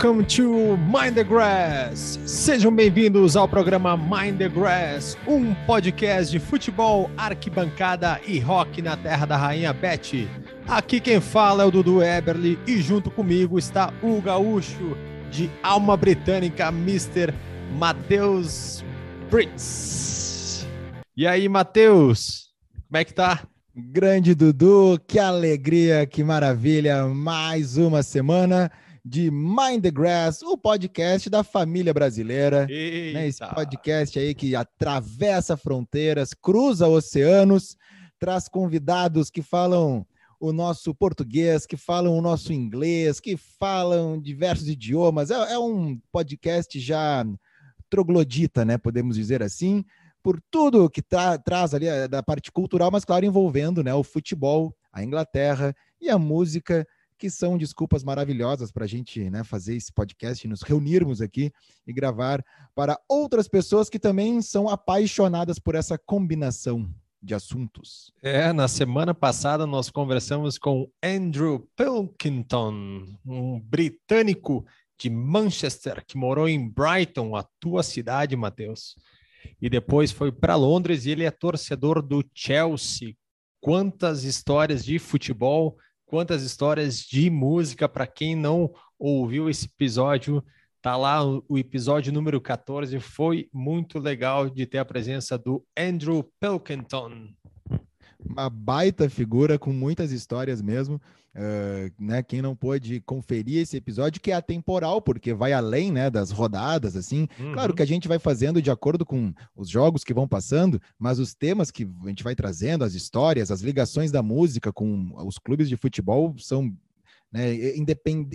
Welcome to Mind the Grass. Sejam bem-vindos ao programa Mind the Grass, um podcast de futebol, arquibancada e rock na terra da rainha Beth. Aqui quem fala é o Dudu Eberly e junto comigo está o gaúcho de alma britânica, Mr. Matheus Brits. E aí, Matheus? Como é que tá? Grande Dudu, que alegria, que maravilha! Mais uma semana de Mind the Grass, o podcast da família brasileira. Né? Esse podcast aí que atravessa fronteiras, cruza oceanos, traz convidados que falam o nosso português, que falam o nosso inglês, que falam diversos idiomas. É, é um podcast já troglodita, né? Podemos dizer assim, por tudo que tra traz ali eh, da parte cultural, mas claro, envolvendo né, o futebol, a Inglaterra e a música que são desculpas maravilhosas para a gente né, fazer esse podcast, nos reunirmos aqui e gravar para outras pessoas que também são apaixonadas por essa combinação de assuntos. É, na semana passada nós conversamos com Andrew Pilkington, um britânico de Manchester que morou em Brighton, a tua cidade, Matheus. E depois foi para Londres e ele é torcedor do Chelsea. Quantas histórias de futebol quantas histórias de música para quem não ouviu esse episódio. Tá lá o episódio número 14. Foi muito legal de ter a presença do Andrew Pilkington. Uma baita figura com muitas histórias mesmo. Uh, né, quem não pôde conferir esse episódio, que é atemporal, porque vai além né, das rodadas, assim. Uhum. Claro que a gente vai fazendo de acordo com os jogos que vão passando, mas os temas que a gente vai trazendo, as histórias, as ligações da música com os clubes de futebol são né?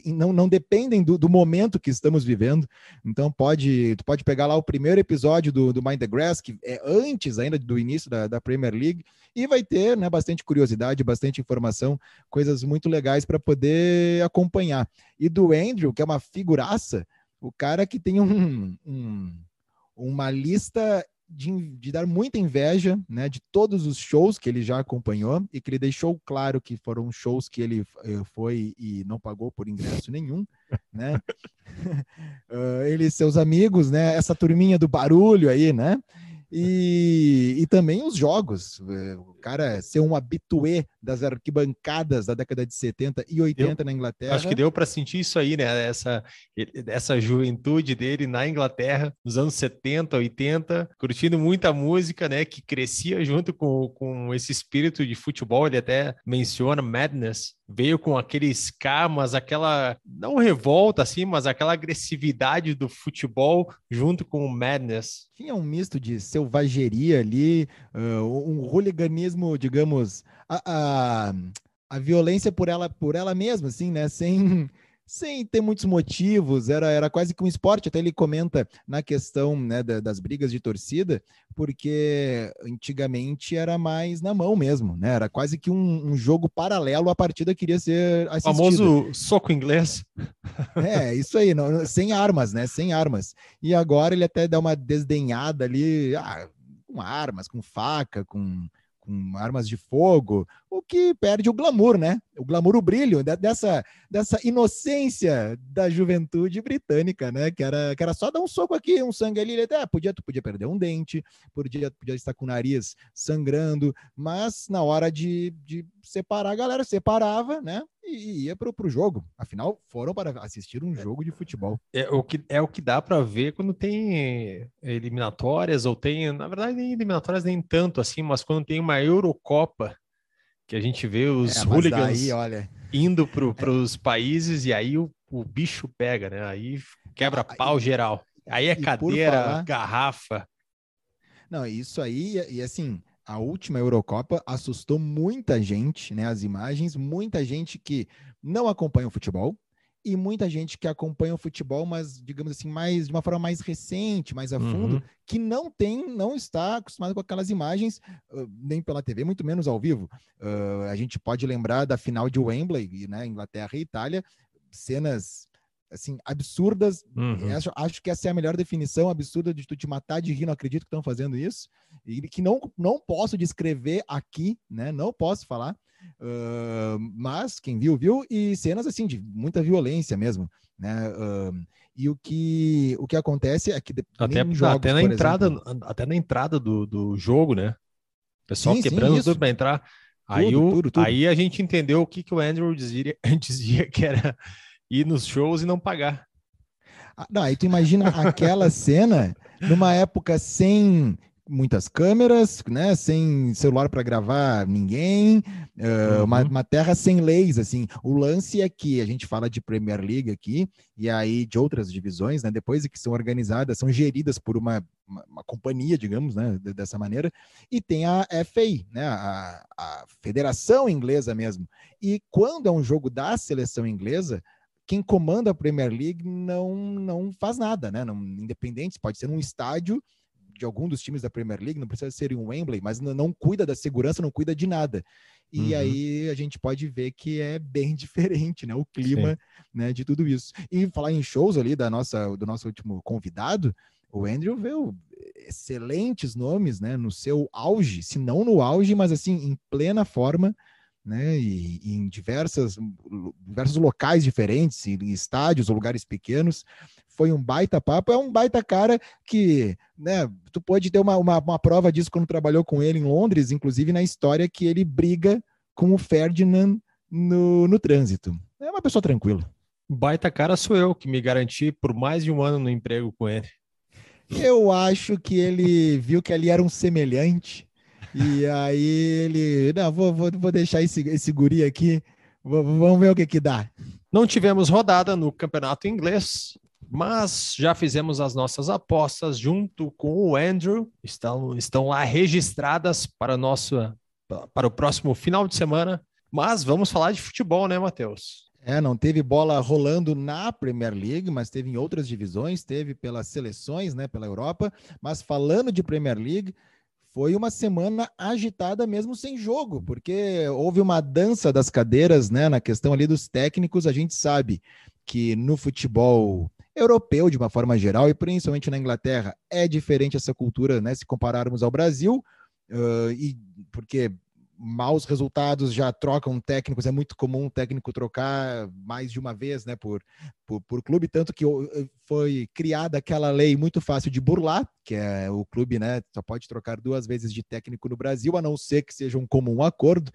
Não, não dependem do, do, momento que estamos vivendo. Então pode, tu pode pegar lá o primeiro episódio do, do Mind the Grass, que é antes ainda do início da, da Premier League, e vai ter né, bastante curiosidade, bastante informação, coisas muito legais para poder acompanhar. E do Andrew, que é uma figuraça, o cara que tem um, um uma lista de, de, dar muita inveja, né, de todos os shows que ele já acompanhou e que ele deixou claro que foram shows que ele eh, foi e não pagou por ingresso nenhum, né? uh, ele e seus amigos, né, essa turminha do barulho aí, né? E, e também os jogos. Eh, o cara ser um habitué das arquibancadas da década de 70 e 80 eu, na Inglaterra. Acho que deu para sentir isso aí, né? Essa, essa juventude dele na Inglaterra, nos anos 70, 80, curtindo muita música, né? Que crescia junto com, com esse espírito de futebol. Ele até menciona Madness, veio com aqueles camas, aquela não revolta assim, mas aquela agressividade do futebol junto com o Madness. Tinha um misto de selvageria ali, uh, um hooliganismo, digamos, a, a, a, violência por ela por ela mesma, assim, né? Sem sem ter muitos motivos, era, era quase que um esporte. Até ele comenta na questão né, da, das brigas de torcida, porque antigamente era mais na mão mesmo, né? Era quase que um, um jogo paralelo à partida que iria ser assistida. O famoso soco inglês. É, isso aí, não, sem armas, né? Sem armas. E agora ele até dá uma desdenhada ali, ah, com armas, com faca, com com armas de fogo, o que perde o glamour, né? O glamour, o brilho dessa, dessa inocência da juventude britânica, né? Que era, que era só dar um soco aqui, um sangue ali, até podia, tu podia perder um dente, podia, podia estar com o nariz sangrando, mas na hora de, de separar a galera, separava, né? E ia para o jogo. Afinal, foram para assistir um jogo de futebol. É o que, é o que dá para ver quando tem eliminatórias, ou tem, na verdade, nem eliminatórias nem tanto assim, mas quando tem uma Eurocopa, que a gente vê os é, hooligans daí, olha... indo para os é. países e aí o, o bicho pega, né? Aí quebra ah, pau geral. Aí é cadeira, falar... garrafa. Não, isso aí, e assim, a última Eurocopa assustou muita gente, né? As imagens, muita gente que não acompanha o futebol e muita gente que acompanha o futebol, mas digamos assim, mais de uma forma mais recente, mais a fundo, uhum. que não tem, não está acostumado com aquelas imagens, uh, nem pela TV, muito menos ao vivo. Uh, a gente pode lembrar da final de Wembley, né? Inglaterra e Itália, cenas assim, absurdas. Uhum. Acho, acho, que essa é a melhor definição absurda de tu te matar de rir, não acredito que estão fazendo isso. E que não, não posso descrever aqui, né? Não posso falar. Uh, mas quem viu, viu. E cenas assim de muita violência mesmo. né? Uh, e o que, o que acontece é que até, jogos, até na entrada, exemplo, até na entrada do, do jogo, né? O pessoal sim, quebrando sim, tudo para entrar. Aí, tudo, o, tudo, tudo. aí a gente entendeu o que, que o Andrew dizia, dizia que era ir nos shows e não pagar. Ah, não, aí tu imagina aquela cena numa época sem muitas câmeras, né? Sem celular para gravar ninguém, uh, uhum. uma, uma, terra sem leis, assim. O lance é que a gente fala de Premier League aqui e aí de outras divisões, né? Depois que são organizadas, são geridas por uma, uma, uma companhia, digamos, né? dessa maneira. E tem a FA, né? A, a Federação Inglesa mesmo. E quando é um jogo da seleção inglesa quem comanda a Premier League não, não faz nada, né? Não, independente, pode ser num estádio de algum dos times da Premier League, não precisa ser em Wembley, mas não, não cuida da segurança, não cuida de nada. E uhum. aí a gente pode ver que é bem diferente, né? O clima né, de tudo isso. E falar em shows ali da nossa, do nosso último convidado, o Andrew veio excelentes nomes, né? No seu auge, se não no auge, mas assim, em plena forma né, e, e em diversas, diversos locais diferentes, em estádios ou lugares pequenos. Foi um baita papo, é um baita cara que, né, tu pode ter uma, uma, uma prova disso quando trabalhou com ele em Londres, inclusive na história que ele briga com o Ferdinand no, no trânsito. É uma pessoa tranquila. Baita cara sou eu, que me garanti por mais de um ano no emprego com ele. Eu acho que ele viu que ali era um semelhante e aí ele, não, vou, vou, vou deixar esse, esse guri aqui, vou, vamos ver o que que dá. Não tivemos rodada no campeonato inglês, mas já fizemos as nossas apostas junto com o Andrew, estão, estão lá registradas para, nosso, para o próximo final de semana. Mas vamos falar de futebol, né, Matheus? É, não teve bola rolando na Premier League, mas teve em outras divisões, teve pelas seleções, né, pela Europa. Mas falando de Premier League, foi uma semana agitada mesmo sem jogo, porque houve uma dança das cadeiras, né, na questão ali dos técnicos. A gente sabe que no futebol europeu, de uma forma geral, e principalmente na Inglaterra, é diferente essa cultura, né, se compararmos ao Brasil, uh, e porque maus resultados já trocam técnicos, é muito comum um técnico trocar mais de uma vez, né, por, por, por, clube, tanto que foi criada aquela lei muito fácil de burlar, que é o clube, né, só pode trocar duas vezes de técnico no Brasil, a não ser que seja um comum acordo,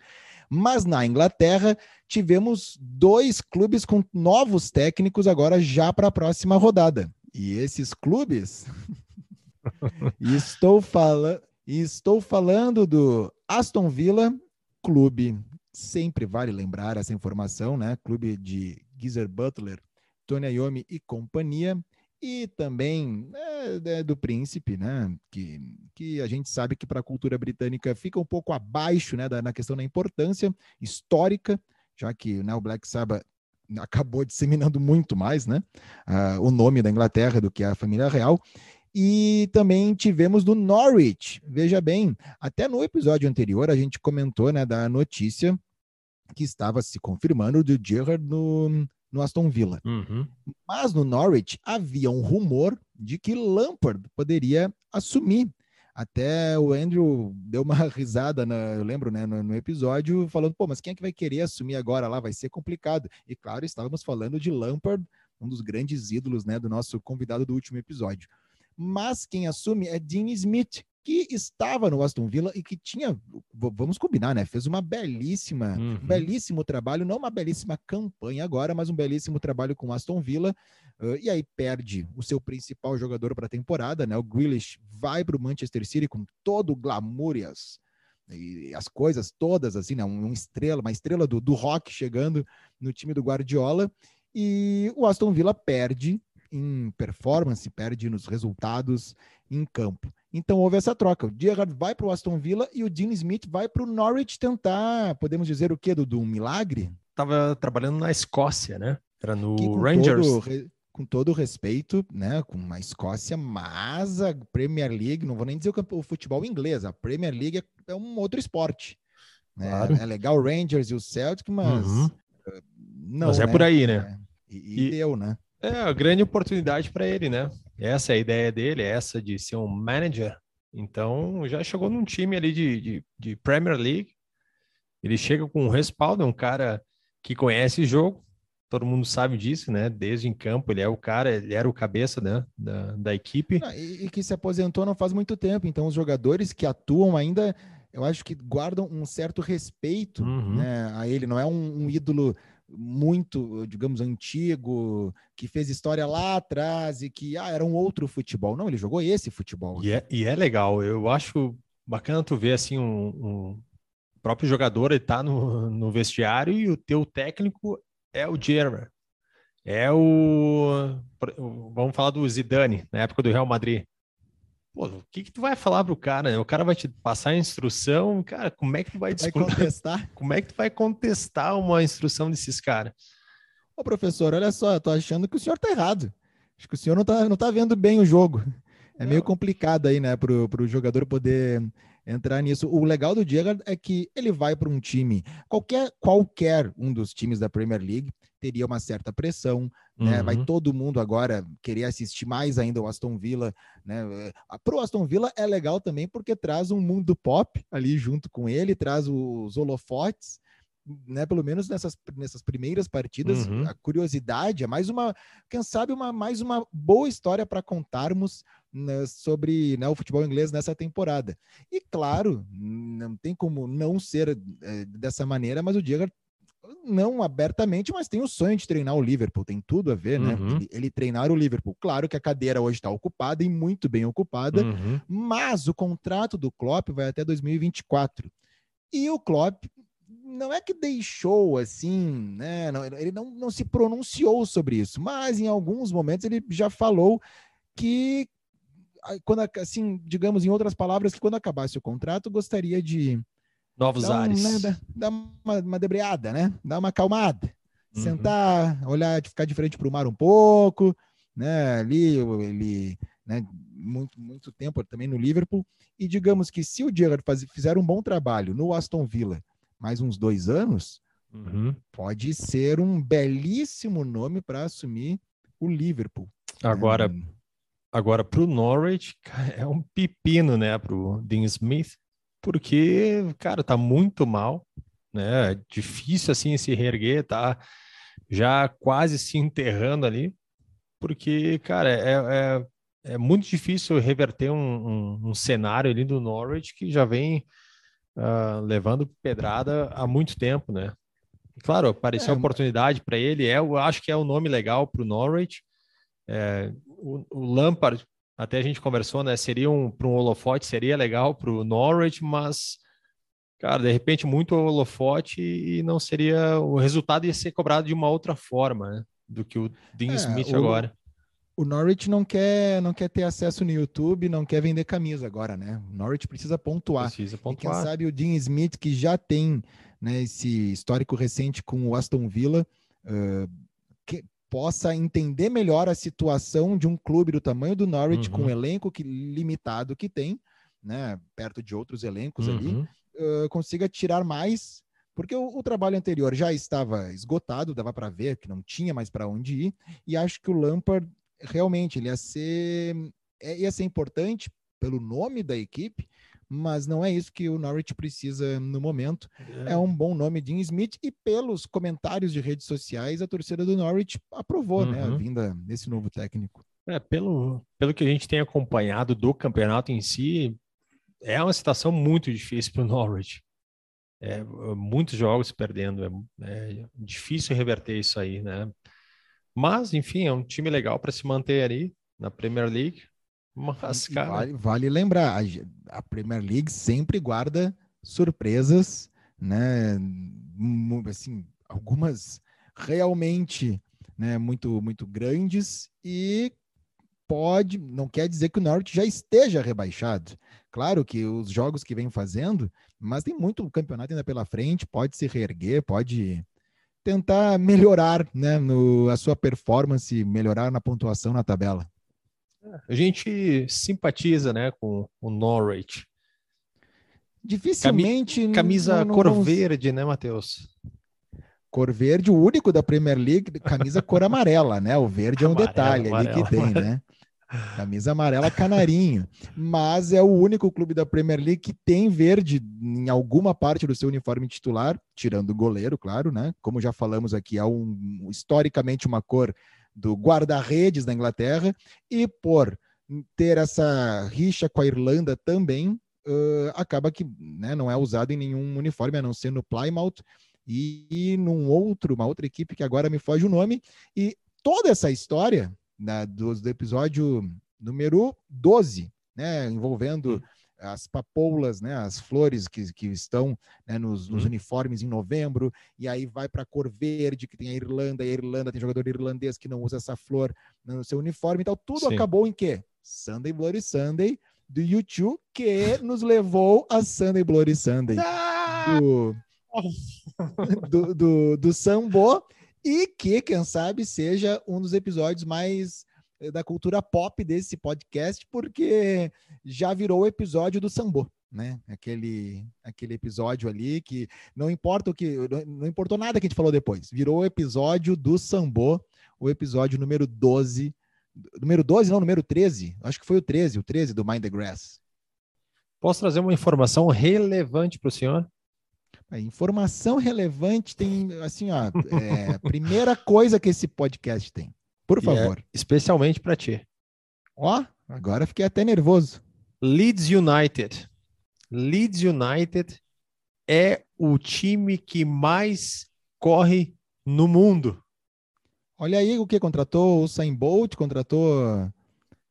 mas na Inglaterra tivemos dois clubes com novos técnicos agora já para a próxima rodada, e esses clubes... estou falando e estou falando do Aston Villa, clube, sempre vale lembrar essa informação, né? Clube de Geezer Butler, Tony Iommi e companhia, e também é, é, do Príncipe, né? Que, que a gente sabe que para a cultura britânica fica um pouco abaixo, né? Da, na questão da importância histórica, já que né, o Black Sabbath acabou disseminando muito mais, né? Uh, o nome da Inglaterra do que a família real. E também tivemos do Norwich. Veja bem, até no episódio anterior a gente comentou né, da notícia que estava se confirmando do Gerrard no, no Aston Villa. Uhum. Mas no Norwich havia um rumor de que Lampard poderia assumir. Até o Andrew deu uma risada, na, eu lembro, né, no, no, episódio, falando, pô, mas quem é que vai querer assumir agora lá? Vai ser complicado. E claro, estávamos falando de Lampard, um dos grandes ídolos né, do nosso convidado do último episódio mas quem assume é Dean Smith, que estava no Aston Villa e que tinha, vamos combinar, né? Fez uma belíssima, uhum. um belíssimo trabalho, não uma belíssima campanha agora, mas um belíssimo trabalho com o Aston Villa. Uh, e aí perde o seu principal jogador para a temporada, né? O Grealish vai para o Manchester City com todo o glamour e as, e as coisas todas, assim, né? Um, estrela, uma estrela do, do rock chegando no time do Guardiola. E o Aston Villa perde em performance, perde nos resultados em campo. Então houve essa troca. O Gerrard vai para o Aston Villa e o Dean Smith vai para o Norwich tentar, podemos dizer o quê, Dudu? Um milagre? Estava trabalhando na Escócia, né? Era no Rangers. Todo, com todo respeito, né, com a Escócia, mas a Premier League, não vou nem dizer o, futebol inglês, a Premier League é, é um outro esporte. Né? Claro. É legal o Rangers e o Celtic, mas uhum. Eh, não. Mas é né? por aí, né? É, e, e, e deu, né? É a grande oportunidade para ele, né? Essa é a ideia dele, essa de ser um manager. Então, já chegou num time ali de, de, de Premier League. Ele chega com um respaldo, é um cara que conhece o jogo. todo mundo sabe disso, né? Desde em campo, ele é o cara, ele era o cabeça né? da, da equipe. Ah, e, e, que se aposentou não faz muito tempo, então os jogadores que atuam ainda, eu acho que guardam um certo respeito uhum. né, a ele, não é um, um ídolo muito, digamos, antigo, que fez história lá atrás e que ah, era um outro futebol. Não, ele jogou esse futebol. E é, e é legal, eu acho bacana tu ver assim um, um próprio jogador ele tá no, no vestiário e o teu técnico é o Gerrard. É o. Vamos falar do Zidane, na época do Real Madrid. Pô, o que, que tu vai falar pro cara? Né? O cara vai te passar a instrução, cara, como é que tu vai, vai contestar? Como é que tu vai contestar uma instrução desses caras? Ô, professor, olha só, eu tô achando que o senhor tá errado. Acho que o senhor não tá, não tá vendo bem o jogo. É não. meio complicado aí, né, pro, pro jogador poder entrar nisso. O legal do Diego é que ele vai para um time, qualquer, qualquer um dos times da Premier League teria uma certa pressão, né? Vai uhum. todo mundo agora querer assistir mais ainda o Aston Villa, né? Para o Aston Villa é legal também porque traz um mundo pop ali junto com ele, traz os holofotes, né, pelo menos nessas, nessas primeiras partidas, uhum. a curiosidade é mais uma, quem sabe, uma, mais uma boa história para contarmos né, sobre né, o futebol inglês nessa temporada. E claro, não tem como não ser é, dessa maneira, mas o Diego não abertamente, mas tem o sonho de treinar o Liverpool, tem tudo a ver, né? Uhum. Ele, ele, treinar o Liverpool. Claro que a cadeira hoje está ocupada e muito bem ocupada, uhum. mas o contrato do Klopp vai até 2024. E o Klopp não é que deixou assim, né? Não, ele não, não se pronunciou sobre isso, mas em alguns momentos ele já falou que quando assim, digamos em outras palavras, que quando acabasse o contrato, gostaria de novos dar ares, né, dar uma, uma debreada, né? Dar uma acalmada, uhum. sentar, olhar, ficar de frente para o mar um pouco, né? Ali ele, né? Muito, muito tempo também no Liverpool e digamos que se o Gerrard fizer um bom trabalho no Aston Villa, mais uns dois anos, uhum. pode ser um belíssimo nome para assumir o Liverpool. Agora, é, Agora, para o Norwich, é um pepino, né, para o Dean Smith, porque, cara, tá muito mal, né? Difícil assim se reerguer, tá já quase se enterrando ali, porque, cara, é, é, é muito difícil reverter um, um, um, cenário ali do Norwich que já vem uh, levando pedrada há muito tempo, né? Claro, apareceu é, oportunidade para ele, é, eu acho que é um nome legal para o Norwich. É, o, o Lampard, até a gente conversou, né? Seria um para um holofote, seria legal para o Norwich, mas cara, de repente muito holofote e não seria o resultado ia ser cobrado de uma outra forma, né? Do que o Dean é, Smith o, agora. O Norwich não quer não quer ter acesso no YouTube, não quer vender camisa agora, né? O Norwich precisa pontuar. Precisa pontuar. E quem sabe o Dean Smith que já tem né, esse histórico recente com o Aston Villa, uh, possa entender melhor a situação de um clube do tamanho do Norwich, uhum. com o elenco que, limitado que tem, né, perto de outros elencos uhum. ali, uh, consiga tirar mais, porque o, o, trabalho anterior já estava esgotado, dava para ver que não tinha mais para onde ir, e acho que o Lampard realmente ele ia ser, é, ia ser importante pelo nome da equipe, mas não é isso que o Norwich precisa no momento. É, é um bom nome, Dean Smith, e pelos comentários de redes sociais, a torcida do Norwich aprovou uhum. né, a uhum. vinda desse novo técnico. É, pelo, pelo que a gente tem acompanhado do campeonato em si, é uma situação muito difícil para o Norwich. É, muitos jogos perdendo, é, é, difícil reverter isso aí, né? Mas, enfim, é um time legal para se manter ali na Premier League. Mas, cara... Vale, vale, lembrar, a, a, Premier League sempre guarda surpresas, né? Assim, algumas realmente né, muito, muito grandes e pode, não quer dizer que o Norwich já esteja rebaixado. Claro que os jogos que vem fazendo, mas tem muito campeonato ainda pela frente, pode se reerguer, pode tentar melhorar né, no, a sua performance, melhorar na pontuação na tabela. A gente simpatiza, né, com o Norwich. Dificilmente. Camisa não, não, cor não... verde, né, Matheus? Cor verde, o único da Premier League, camisa cor amarela, né? O verde é um amarelo, detalhe amarelo, ali que tem, né? Camisa amarela canarinho. Mas é o único clube da Premier League que tem verde em alguma parte do seu uniforme titular, tirando o goleiro, claro, né? Como já falamos aqui, é um, historicamente uma cor do guarda-redes da Inglaterra. E por ter essa rixa com a Irlanda também, uh, acaba que né, não é usado em nenhum uniforme, a não ser no Plymouth e, e num outro, uma outra equipe que agora me foge o nome. E toda essa história né, do, do, episódio número 12, né, envolvendo as papoulas, né, as flores que, que estão né, nos, nos, uhum. uniformes em novembro, e aí vai para a cor verde, que tem a Irlanda, e a Irlanda tem jogador irlandês que não usa essa flor no seu uniforme, então tudo Sim. acabou em quê? Sunday Bloody Sunday, do YouTube, que nos levou a Sunday Bloody Sunday. Do, do, do, do Sambo, e que, quem sabe, seja um dos episódios mais da cultura pop desse podcast, porque já virou o episódio do Sambo, né? Aquele, aquele episódio ali que não importa o que, não importou nada que a gente falou depois, virou o episódio do Sambo, o episódio número 12, número 12, não, número 13, acho que foi o 13, o 13 do Mind the Grass. Posso trazer uma informação relevante para o senhor? A informação relevante tem, assim, ó, é, primeira coisa que esse podcast tem. Por é favor. É especialmente para ti. Ó, agora fiquei até nervoso. Leeds United. Leeds United é o time que mais corre no mundo. Olha aí o que contratou o Sain Bolt, contratou.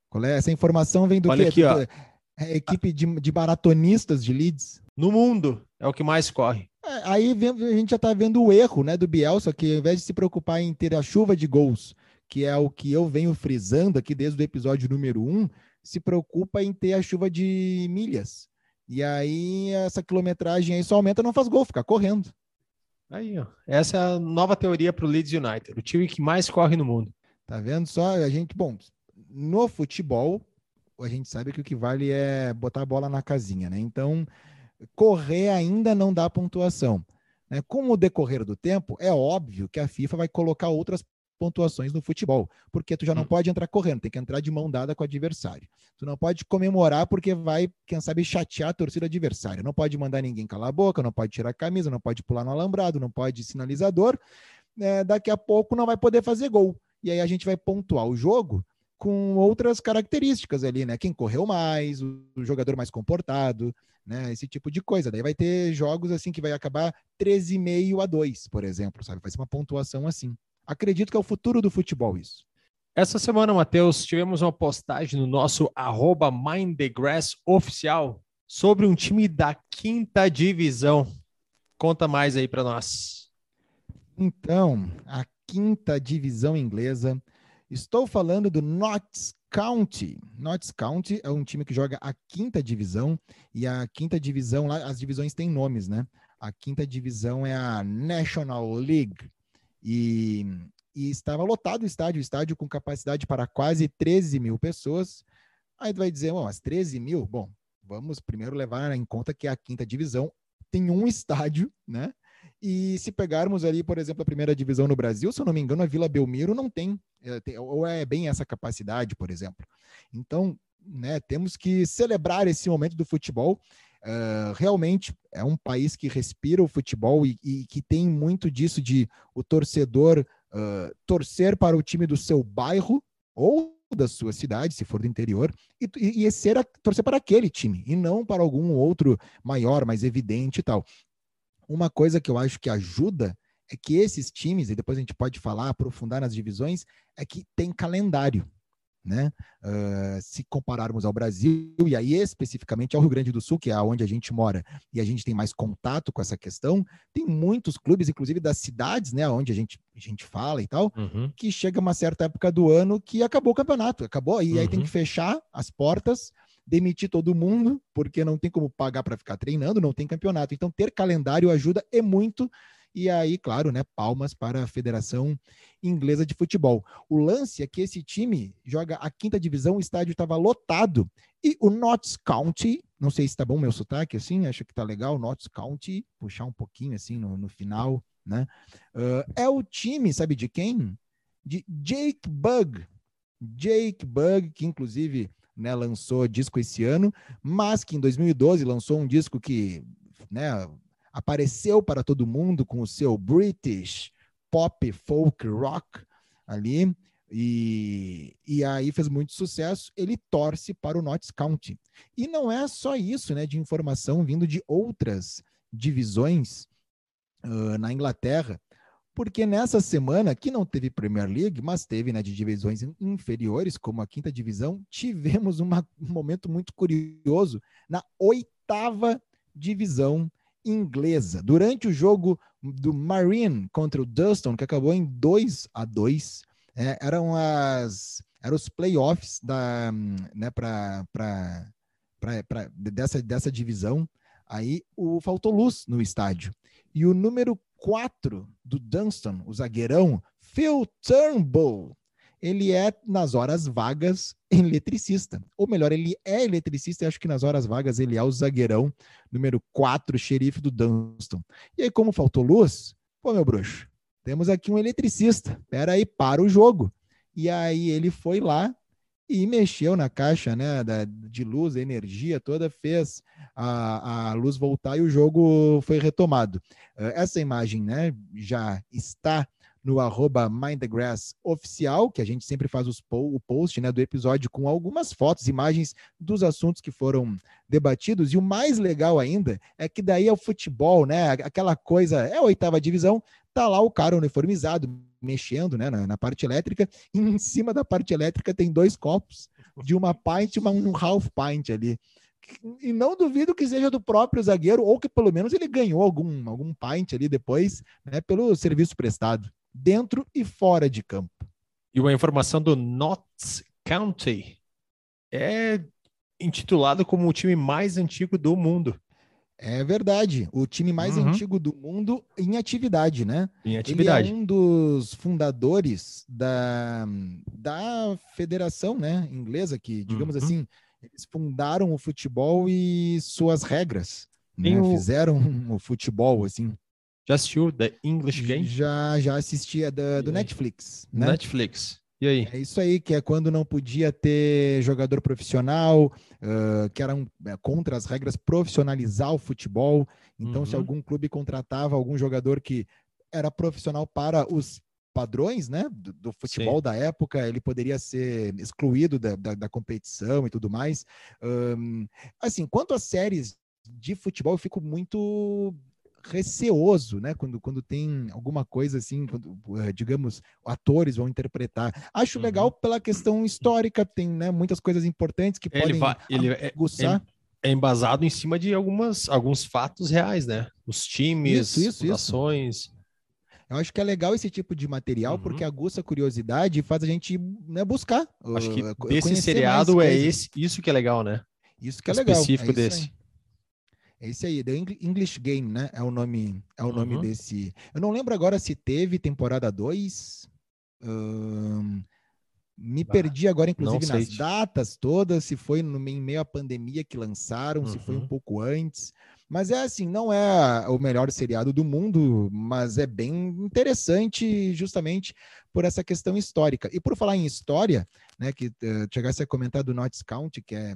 Qual é? Essa informação vem do Olha quê? Aqui, ó. É equipe de, de baratonistas de Leeds. No mundo é o que mais corre. É, aí a gente já está vendo o erro né, do Bielsa, que ao invés de se preocupar em ter a chuva de gols, que é o que eu venho frisando aqui desde o episódio número 1, um, se preocupa em ter a chuva de milhas. E aí essa quilometragem aí só aumenta, não faz gol, fica correndo. Aí, ó. Essa é a nova teoria para o Leeds United, o time que mais corre no mundo. Tá vendo só? A gente, bom, no futebol, a gente sabe que o que vale é botar a bola na casinha, né? Então, correr ainda não dá pontuação. Né? Com o decorrer do tempo, é óbvio que a FIFA vai colocar outras pontuações no futebol, porque tu já não hum. pode entrar correndo, tem que entrar de mão dada com o adversário. Tu não pode comemorar porque vai, quem sabe, chatear a torcida adversária. Não pode mandar ninguém calar a boca, não pode tirar a camisa, não pode pular no alambrado, não pode sinalizador. É, daqui a pouco não vai poder fazer gol. E aí a gente vai pontuar o jogo com outras características ali, né? Quem correu mais, o, jogador mais comportado, né? Esse tipo de coisa. Daí vai ter jogos assim que vai acabar 13,5 a 2, por exemplo, sabe? Vai ser uma pontuação assim. Acredito que é o futuro do futebol isso. Essa semana, Matheus, tivemos uma postagem no nosso arroba oficial sobre um time da quinta divisão. Conta mais aí para nós. Então, a quinta divisão inglesa Estou falando do Notts County. Notts County é um time que joga a quinta divisão e a quinta divisão lá, as divisões têm nomes, né? A quinta divisão é a National League e, e estava lotado o estádio, o estádio com capacidade para quase 13 mil pessoas. Aí tu vai dizer, bom, as 13 mil, bom, vamos primeiro levar em conta que a quinta divisão tem um estádio, né? E se pegarmos ali, por exemplo, a primeira divisão no Brasil, se eu não me engano, a Vila Belmiro não tem, é, ou é bem essa capacidade, por exemplo. Então, né, temos que celebrar esse momento do futebol. Uh, realmente é um país que respira o futebol e, e que tem muito disso de o torcedor uh, torcer para o time do seu bairro ou da sua cidade, se for do interior, e, e, e ser a, torcer para aquele time, e não para algum outro maior, mais evidente e tal. Uma coisa que eu acho que ajuda é que esses times, e depois a gente pode falar, aprofundar nas divisões, é que tem calendário. Né? Uh, se compararmos ao Brasil, e aí especificamente ao Rio Grande do Sul, que é onde a gente mora, e a gente tem mais contato com essa questão, tem muitos clubes, inclusive das cidades, né, onde a gente, a gente fala e tal, uhum. que chega uma certa época do ano que acabou o campeonato, acabou, e uhum. aí tem que uhum. fechar as portas demitir todo mundo, porque não tem como pagar para ficar treinando, não tem campeonato. Então, ter calendário ajuda e muito. E aí, claro, né, palmas para a Federação Inglesa de Futebol. O lance é que esse time joga a quinta divisão, o estádio estava lotado. E o Notts County, não sei se está bom meu sotaque assim, acho que está legal, Notts County, puxar um pouquinho assim no, no final, né? Uh, é o time, sabe de quem? De Jake Bug, Jake Bug, que inclusive né, lançou disco esse ano, mas que em 2012 lançou um disco que né, apareceu para todo mundo com o seu British pop folk rock ali. E, e aí fez muito sucesso, ele torce para o Notts County. E não é só isso, né, de informação vindo de outras divisões uh, na Inglaterra, porque nessa semana, que não teve Premier League, mas teve né, de divisões inferiores, como a quinta divisão, tivemos uma, um momento muito curioso na oitava divisão inglesa. Durante o jogo do Marine contra o Dustin, que acabou em 2 a 2 é, eram as eram os playoffs da né para dessa dessa divisão aí o faltou luz no estádio e o número 4 do Dunston o zagueirão Phil Turnbull ele é nas horas vagas eletricista. Ou melhor, ele é eletricista e acho que nas horas vagas ele é o zagueirão número 4, xerife do Dunston. E aí, como faltou luz, pô, meu bruxo, temos aqui um eletricista. Pera aí, para o jogo. E aí ele foi lá e mexeu na caixa né, da, de luz, energia toda, fez a, a luz voltar e o jogo foi retomado. Uh, essa imagem né, já está no arroba oficial, que a gente sempre faz os o post né, do episódio com algumas fotos, imagens dos assuntos que foram debatidos. E o mais legal ainda é que daí é o futebol, né? Aquela coisa, é a oitava divisão, tá lá o cara uniformizado, mexendo né, na, na, parte elétrica, e em cima da parte elétrica tem dois copos de uma pint e uma, um half pint ali. E não duvido que seja do próprio zagueiro, ou que pelo menos ele ganhou algum, algum pint ali depois, né, pelo serviço prestado dentro e fora de campo. E uma informação do Notts County é intitulado como o time mais antigo do mundo. É verdade, o time mais uhum. antigo do mundo em atividade, né? Em atividade. Ele é um dos fundadores da, da federação, né, inglesa, que, digamos uhum. assim, eles fundaram o futebol e suas regras, né? O... Fizeram o futebol, assim. Já assistiu The English Game? Já, já assisti a da, do Netflix. Né? Netflix. E aí? É isso aí, que é quando não podia ter jogador profissional, uh, que eram é, contra as regras profissionalizar o futebol. Então, uhum. se algum clube contratava algum jogador que era profissional para os padrões né, do, do futebol Sim. da época, ele poderia ser excluído da, da, da competição e tudo mais. Um, assim, quanto às séries de futebol, eu fico muito receoso, né? Quando, quando tem alguma coisa assim, quando, eh, digamos, atores vão interpretar. Acho uhum. legal pela questão histórica, tem né, muitas coisas importantes que ele podem vai, ele é, é, é, embasado em cima de algumas, alguns fatos reais, né? Os times, isso, isso, ações. Isso. Eu acho que é legal esse tipo de material uhum. porque aguça a curiosidade e faz a gente né, buscar. Acho que uh, desse seriado é esse, isso que é legal, né? Isso que é legal. Específico é desse. Aí. É esse aí, The English Game, né? É o nome, é o nome uhum. desse. Eu não lembro agora se teve temporada 2. Um, me ah, perdi agora, inclusive, nas datas todas, se foi no, em meio à pandemia que lançaram, uhum. se foi um uhum. pouco antes. Mas é assim, não é o melhor seriado do mundo, mas é bem interessante justamente por essa questão histórica. E por falar em história, né, que uh, chegasse a comentar do Notts County, que é,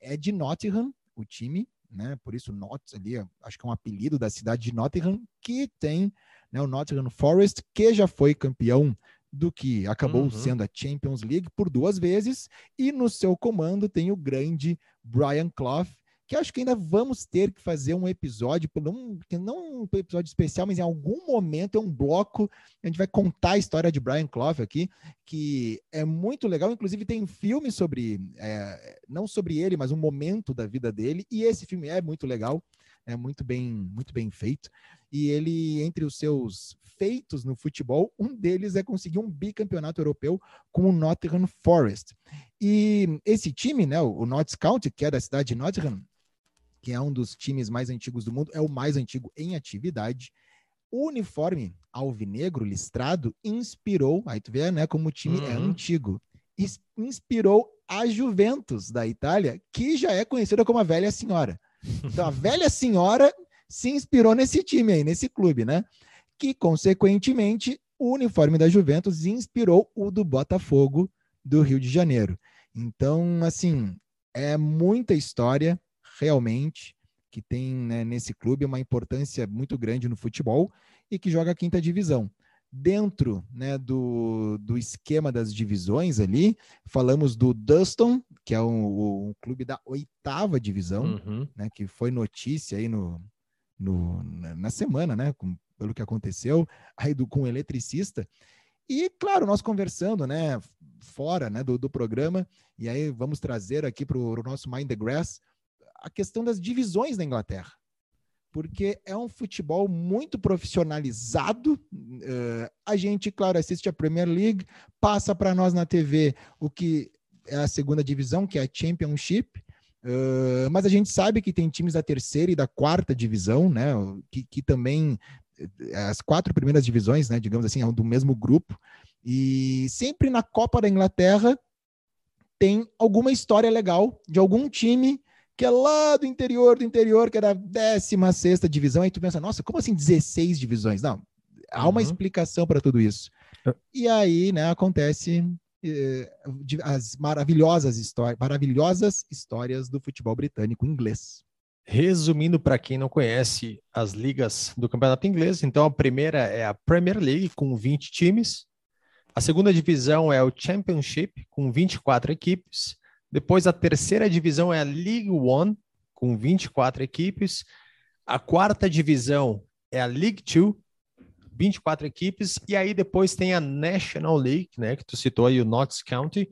é de Nottingham, o time, né? Por isso Notts ali, acho que é um apelido da cidade de Nottingham, que tem né, o Nottingham Forest, que já foi campeão do que acabou uhum. sendo a Champions League por duas vezes, e no seu comando tem o grande Brian Clough, que acho que ainda vamos ter que fazer um episódio, não, não um episódio especial, mas em algum momento é um bloco, a gente vai contar a história de Brian Clough aqui, que é muito legal, inclusive tem um filme sobre, é, não sobre ele, mas um momento da vida dele, e esse filme é muito legal, é muito bem, muito bem feito, e ele, entre os seus feitos no futebol, um deles é conseguir um bicampeonato europeu com o Nottingham Forest. E esse time, né, o Notts County, que é da cidade de Nottingham, que é um dos times mais antigos do mundo, é o mais antigo em atividade. O uniforme alvinegro listrado inspirou, aí tu vê, né, como o time é uhum. é antigo, inspirou a Juventus da Itália, que já é conhecida como a velha senhora. Então a velha senhora se inspirou nesse time aí, nesse clube, né? Que consequentemente o uniforme da Juventus inspirou o do Botafogo do Rio de Janeiro. Então, assim, é muita história, realmente, que tem né, nesse clube uma importância muito grande no futebol e que joga a quinta divisão. Dentro né, do, do esquema das divisões ali, falamos do Dustin, que é um, um clube da oitava divisão, uhum. né, que foi notícia aí no, no, na semana, né, com, pelo que aconteceu, aí do, com o eletricista. E, claro, nós conversando, né, fora né, do, do programa, e aí vamos trazer aqui para o nosso Mind the Grass a questão das divisões na Inglaterra. Porque é um futebol muito profissionalizado. Uh, a gente, claro, assiste a Premier League, passa para nós na TV o que é a segunda divisão, que é a Championship. Uh, mas a gente sabe que tem times da terceira e da quarta divisão, né? Que, que também as quatro primeiras divisões, né? Digamos assim, é do mesmo grupo. E sempre na Copa da Inglaterra tem alguma história legal de algum time que é lá do interior do interior, que é da 16 divisão, aí tu pensa, nossa, como assim 16 divisões? Não, há uma uhum. explicação para tudo isso. É. E aí, né, acontece eh, as maravilhosas histórias, maravilhosas histórias do futebol britânico inglês. Resumindo para quem não conhece as ligas do Campeonato Inglês, então a primeira é a Premier League com 20 times, a segunda divisão é o Championship com 24 equipes, depois a terceira divisão é a League One, com 24 equipes. A quarta divisão é a League Two, 24 equipes. E aí depois tem a National League, né? Que tu citou aí o Notts County,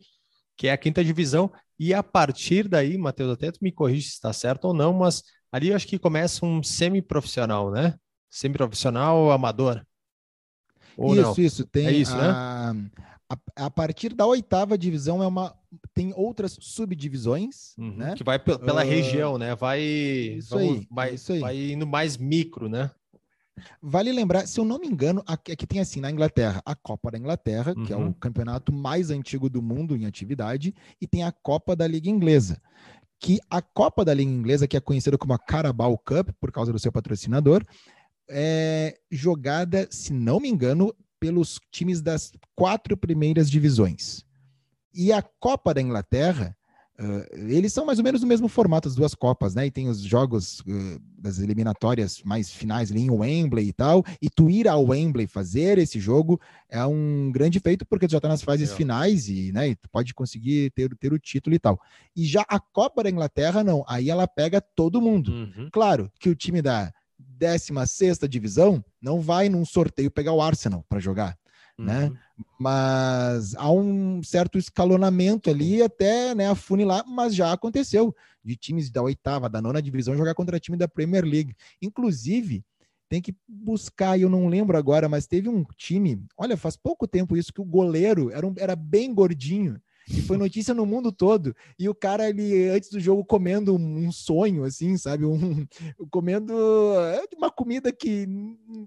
que é a quinta divisão. E a partir daí, Matheus, até tu me corrige se está certo ou não, mas ali eu acho que começa um semi-profissional, né? Semi-profissional amador. Ou isso, não? isso. Tem é isso, né? a... né? A, a, partir da oitava divisão é uma tem outras subdivisões, uhum, né? Que vai pela uh, região, né? Vai isso vamos, aí, vai, isso aí. vai indo mais micro, né? Vale lembrar, se eu não me engano, aqui, aqui tem assim na Inglaterra a Copa da Inglaterra, uhum. que é o uhum. campeonato mais antigo do mundo em atividade, e tem a Copa da Liga Inglesa, que a Copa da Liga Inglesa, que é conhecida como a Carabao Cup por causa do seu patrocinador, é jogada, se não me engano, pelos times das quatro primeiras divisões. E a Copa da Inglaterra, uh, eles são mais ou menos no mesmo formato, as duas Copas, né? E tem os jogos uh, das eliminatórias mais finais ali em Wembley e tal. E tu ir ao Wembley fazer esse jogo é um grande feito, porque tu já está nas fases é. finais e, né, e tu pode conseguir ter, ter o título e tal. E já a Copa da Inglaterra, não. Aí ela pega todo mundo. Uhum. Claro que o time da 16 divisão não vai num sorteio pegar o Arsenal para jogar? Uhum. né? Mas há um certo escalonamento ali até né, afunilar, mas já aconteceu de times da oitava, da nona divisão jogar contra time da Premier League. Inclusive, tem que buscar, eu não lembro agora, mas teve um time, olha, faz pouco tempo isso, que o goleiro era, um, era bem gordinho, e foi notícia no mundo todo. E o cara, ele, antes do jogo, comendo um, sonho, assim, sabe? Um, comendo é, uma comida que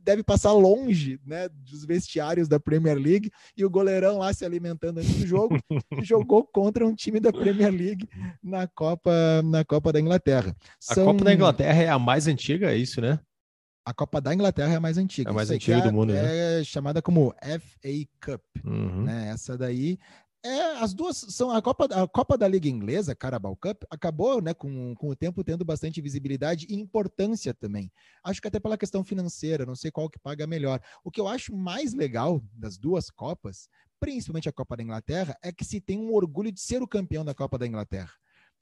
deve passar longe, né? Dos vestiários da Premier League. E o goleirão lá se alimentando antes do jogo, jogou contra um time da Premier League na Copa, na Copa da Inglaterra. São... A Copa da Inglaterra é a mais antiga, é isso, né? A Copa da Inglaterra é a mais antiga. É a mais antiga do mundo, é, né? É chamada como FA Cup. Uhum. Né? Essa daí é, as duas são a Copa, a Copa da Liga Inglesa, Carabao Cup, acabou, né, com, com o tempo tendo bastante visibilidade e importância também. Acho que até pela questão financeira, não sei qual que paga melhor. O que eu acho mais legal das duas Copas, principalmente a Copa da Inglaterra, é que se tem um orgulho de ser o campeão da Copa da Inglaterra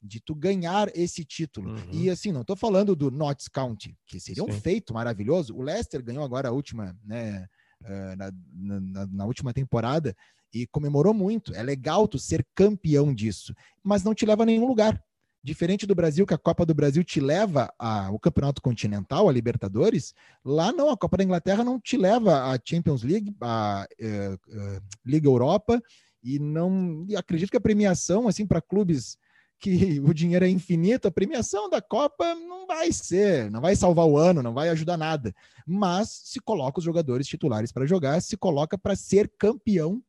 de tu ganhar esse título. Uhum. E assim, não estou falando do Notts County, que seria Sim. um feito maravilhoso. O Leicester ganhou agora a última, né, uh, na, na, na, última temporada, e comemorou muito. É legal tu ser campeão disso, mas não te leva a nenhum lugar. Diferente do Brasil, que a Copa do Brasil te leva ao Campeonato Continental, a Libertadores, lá não, a Copa da Inglaterra não te leva à Champions League, à uh, uh, Liga Europa, e não e acredito que a premiação, assim, para clubes que o dinheiro é infinito, a premiação da Copa não vai ser, não vai salvar o ano, não vai ajudar nada. Mas se coloca os jogadores titulares para jogar, se coloca para ser campeão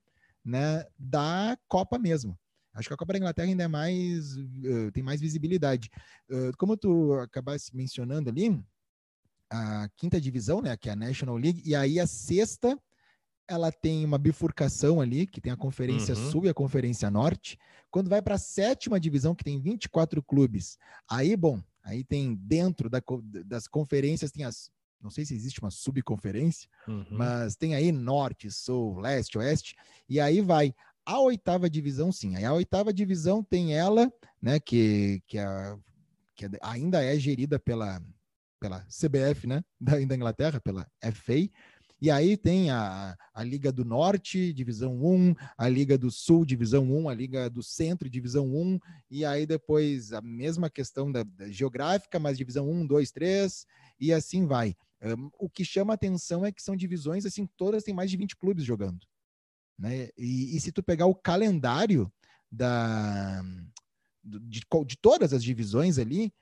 né, da Copa mesmo. Acho que a Copa da Inglaterra ainda é mais, uh, tem mais visibilidade. Uh, como tu acabaste mencionando ali, a quinta divisão, né, que é a National League, e aí a sexta ela tem uma bifurcação ali, que tem a Conferência uhum. Sul e a Conferência Norte. Quando vai para a sétima divisão, que tem 24 clubes, aí, bom, aí tem dentro da, das conferências, tem as. Não sei se existe uma subconferência, uhum. mas tem aí Norte, Sul, Leste, Oeste, e aí vai. A oitava divisão, sim. Aí a oitava divisão tem ela, né, que, que, a, que ainda é gerida pela, pela CBF, né, da, da Inglaterra, pela FA, e aí tem a, a Liga do Norte, Divisão 1, a Liga do Sul, Divisão 1, a Liga do Centro, Divisão 1, e aí depois a mesma questão da, da geográfica, mas Divisão 1, 2, 3, e assim vai. O que chama atenção é que são divisões, assim, todas têm mais de 20 clubes jogando. Né? E, e se tu pegar o calendário da, de, de todas as divisões ali,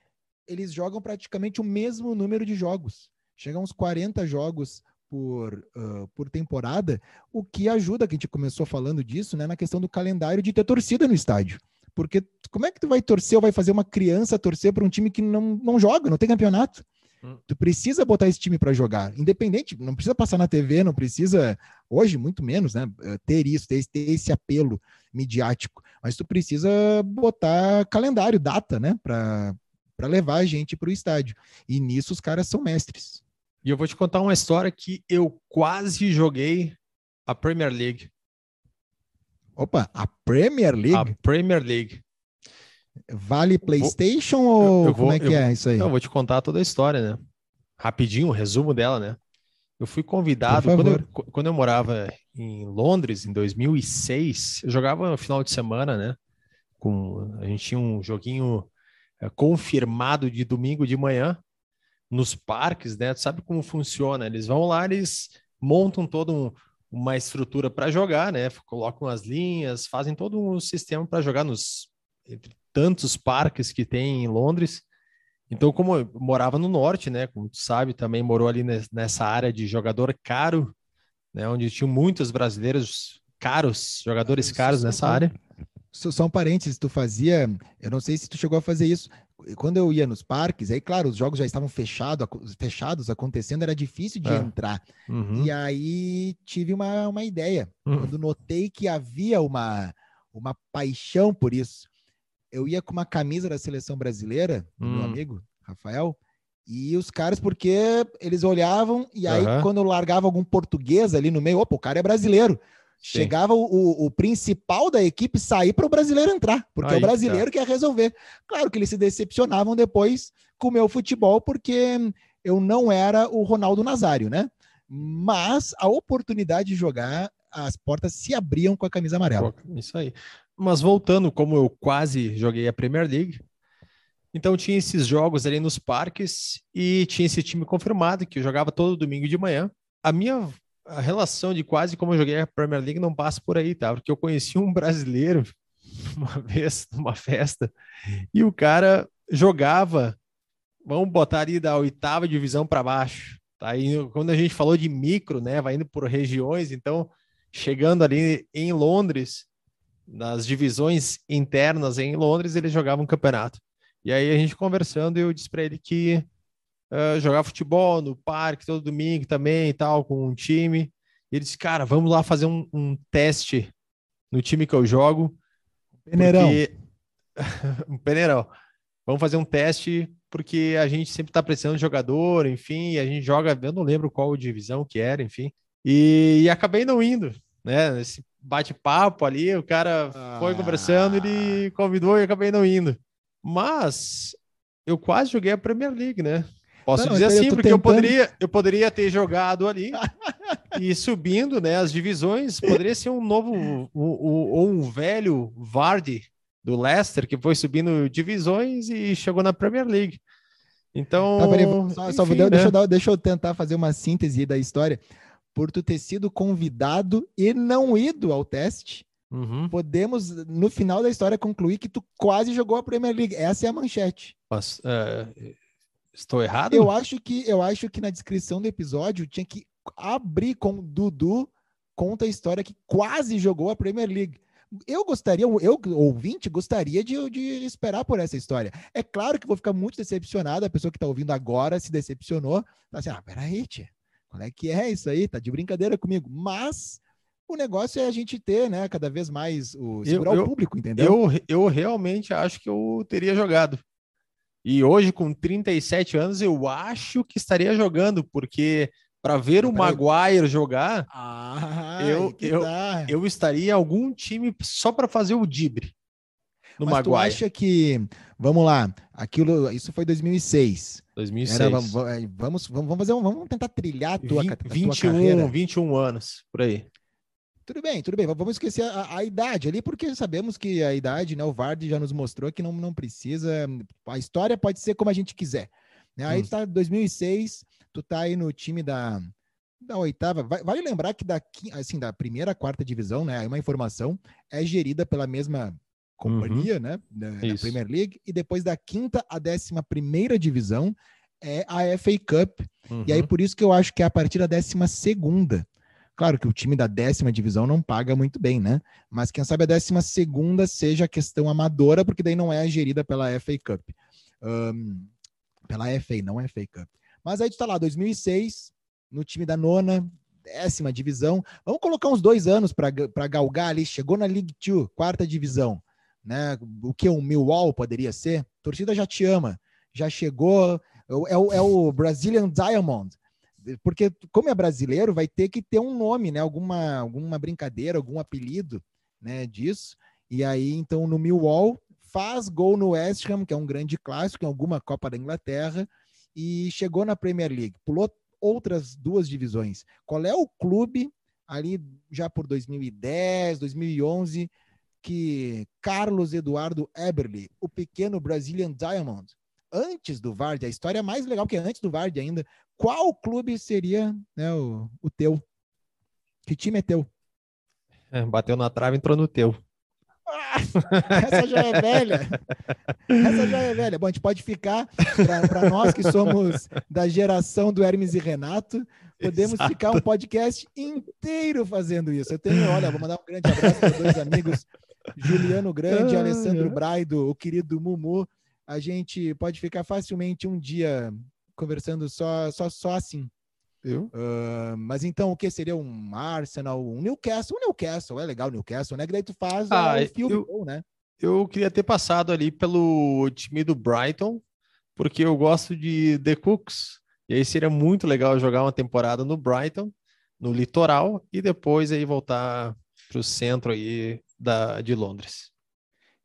eles jogam praticamente o mesmo número de jogos. Chegam uns 40 jogos por, uh, por temporada, o que ajuda, que a gente começou falando disso, né, na questão do calendário de ter torcida no estádio. Porque como é que tu vai torcer ou vai fazer uma criança torcer para um time que não, não joga, não tem campeonato? Hum. Tu precisa botar esse time para jogar, independente, não precisa passar na TV, não precisa, hoje muito menos, né, eh, ter isso, ter, ter esse apelo midiático, mas tu precisa botar calendário, data, né, para levar a gente para o estádio. E nisso os caras são mestres. E eu vou te contar uma história que eu quase joguei a Premier League. Opa, a Premier League? A Premier League. Vale PlayStation vou, ou eu, eu como é que é isso aí? Eu vou te contar toda a história, né? Rapidinho, um resumo dela, né? Eu fui convidado quando eu, quando eu morava em Londres em 2006. Eu jogava no final de semana, né? Com a gente tinha um joguinho é, confirmado de domingo de manhã nos parques, né? Tu sabe como funciona? Eles vão lá, eles montam todo um, uma estrutura para jogar, né? Colocam as linhas, fazem todo um sistema para jogar nos entre tantos parques que tem em Londres. Então, como eu morava no norte, né? Como tu sabe, também morou ali nessa área de jogador caro, né? Onde tinham muitos brasileiros caros, jogadores caros nessa área. Só um parênteses, tu fazia, eu não sei se tu chegou a fazer isso, quando eu ia nos parques, aí, claro, os jogos já estavam fechado, fechados, acontecendo, era difícil de é. entrar. Uhum. E aí tive uma, uma ideia. Uhum. Quando notei que havia uma, uma paixão por isso, eu ia com uma camisa da seleção brasileira, uhum. meu hum. amigo, Rafael, e os caras, porque eles olhavam, e aí, quando eu largava algum português ali no meio, opa, o cara é brasileiro. Sim. Chegava o, o, principal da equipe sair para o brasileiro entrar, porque Aí, é o brasileiro tá. que ia resolver. Claro que eles se decepcionavam depois com o meu futebol, porque eu não era o Ronaldo Nazário, né? Mas a oportunidade de jogar, as portas se abriam com a camisa amarela. Isso aí. Mas voltando, como eu quase joguei a Premier League, então tinha esses jogos ali nos parques e tinha esse time confirmado que eu jogava todo domingo de manhã. A minha a relação de quase como eu joguei a Premier League não passa por aí, tá? Porque eu conheci um brasileiro uma vez numa festa e o cara jogava, vamos botar ali da oitava divisão para baixo, tá? aí quando a gente falou de micro, né, vai indo por regiões, então chegando ali em Londres, nas divisões internas em Londres, ele jogava um campeonato. E aí a gente conversando, eu disse para ele que uh, jogar futebol no parque todo domingo também e tal, com um time. E ele disse, cara, vamos lá fazer um, um teste no time que eu jogo. Peneirão. Porque... um peneirão. Vamos fazer um teste porque a gente sempre está precisando de jogador, enfim, a gente joga, eu não lembro qual divisão que era, enfim. E, e acabei não indo, né? Esse bate-papo ali, o cara ah. foi conversando, ele convidou e acabei não indo. Mas eu quase joguei a Premier League, né? Posso não, dizer assim, porque tentando... eu, poderia, eu poderia ter jogado ali e subindo né, as divisões, poderia ser um novo ou um, um velho Vardy do Leicester que foi subindo divisões e chegou na Premier League. Então, tá, só, enfim, só, deixa, né? eu dar, deixa eu tentar fazer uma síntese da história. Por tu ter sido convidado e não ido ao teste, uhum. podemos, no final da história, concluir que tu quase jogou a Premier League. Essa é a manchete. Mas, uh, Estou errado? Eu acho que eu acho que na descrição do episódio tinha que abrir com Dudu conta a história que quase jogou a Premier League. Eu gostaria, eu ouvinte, gostaria de, de esperar por essa história. É claro que vou ficar muito decepcionado, a pessoa que está ouvindo agora se decepcionou. Tá assim, ah, peraí, tia. Qual é que é isso aí? Tá de brincadeira comigo. Mas o negócio é a gente ter, né, cada vez mais o segurar eu, eu, o público, entendeu? Eu, eu realmente acho que eu teria jogado. E hoje, com 37 anos, eu acho que estaria jogando, porque para ver o Maguire jogar, ah, eu, eu, eu estaria em algum time só para fazer o dibre no Mas Maguire. tu acha que, vamos lá, aquilo, isso foi 2006. 2006. Era, vamos, vamos, vamos, fazer um, vamos tentar trilhar a tua, 20, a tua 21, carreira. 21 anos, por aí. Tudo bem, tudo bem. Vamos esquecer a, a, idade ali, porque sabemos que a idade, né? O Vardy já nos mostrou que não, não precisa. A história pode ser como a gente quiser. Né? Aí hum. tá 2006, tu tá aí no time da, da oitava. Vale lembrar que da, assim, da primeira quarta divisão, né? Uma informação é gerida pela mesma companhia, uhum. né? Da, da, Premier League. E depois da quinta à décima primeira divisão é a FA Cup. Uhum. E aí, uhum. por isso que eu acho que é a partir da décima segunda Claro que o time da décima divisão não paga muito bem, né? Mas quem sabe a décima segunda seja a questão amadora, porque daí não é gerida pela FA Cup. Um, pela FA, não é FA Cup. Mas aí tu tá lá, 2006, no time da nona, décima divisão. Vamos colocar uns dois anos para galgar ali. Chegou na League Two, quarta divisão. Né? O que um Millwall poderia ser? A torcida já te ama. Já chegou. É o, é o Brazilian Diamond porque como é brasileiro, vai ter que ter um nome, né? Alguma, alguma brincadeira, algum apelido, né? Disso. E aí, então, no Millwall, faz gol no West Ham, que é um grande clássico, em alguma Copa da Inglaterra, e chegou na Premier League. Pulou outras duas divisões. Qual é o clube ali já por 2010, 2011 que Carlos Eduardo Eberle, o pequeno Brazilian Diamond, antes do Vardy, a história é mais legal que antes do Vardy ainda, qual clube seria né, o, o teu? Que time é teu? É, bateu na trave, entrou no teu. Ah, essa já é velha. Essa já é velha. Bom, a gente pode ficar, para nós que somos da geração do Hermes e Renato, podemos Exato. ficar um podcast inteiro fazendo isso. Eu tenho, olha, vou mandar um grande abraço para dois amigos, Juliano Grande e Alessandro Braido, o querido Mumu. A gente pode ficar facilmente um dia conversando só, só, só assim. Eu? Uh, mas então, o que seria um Arsenal, um Newcastle? Um Newcastle, é legal o Newcastle, né? Que daí tu faz ah, o filme, eu, né? Eu queria ter passado ali pelo time do Brighton, porque eu gosto de The Cooks. E aí seria muito legal jogar uma temporada no Brighton, no litoral, e depois aí voltar para o centro aí da, de Londres.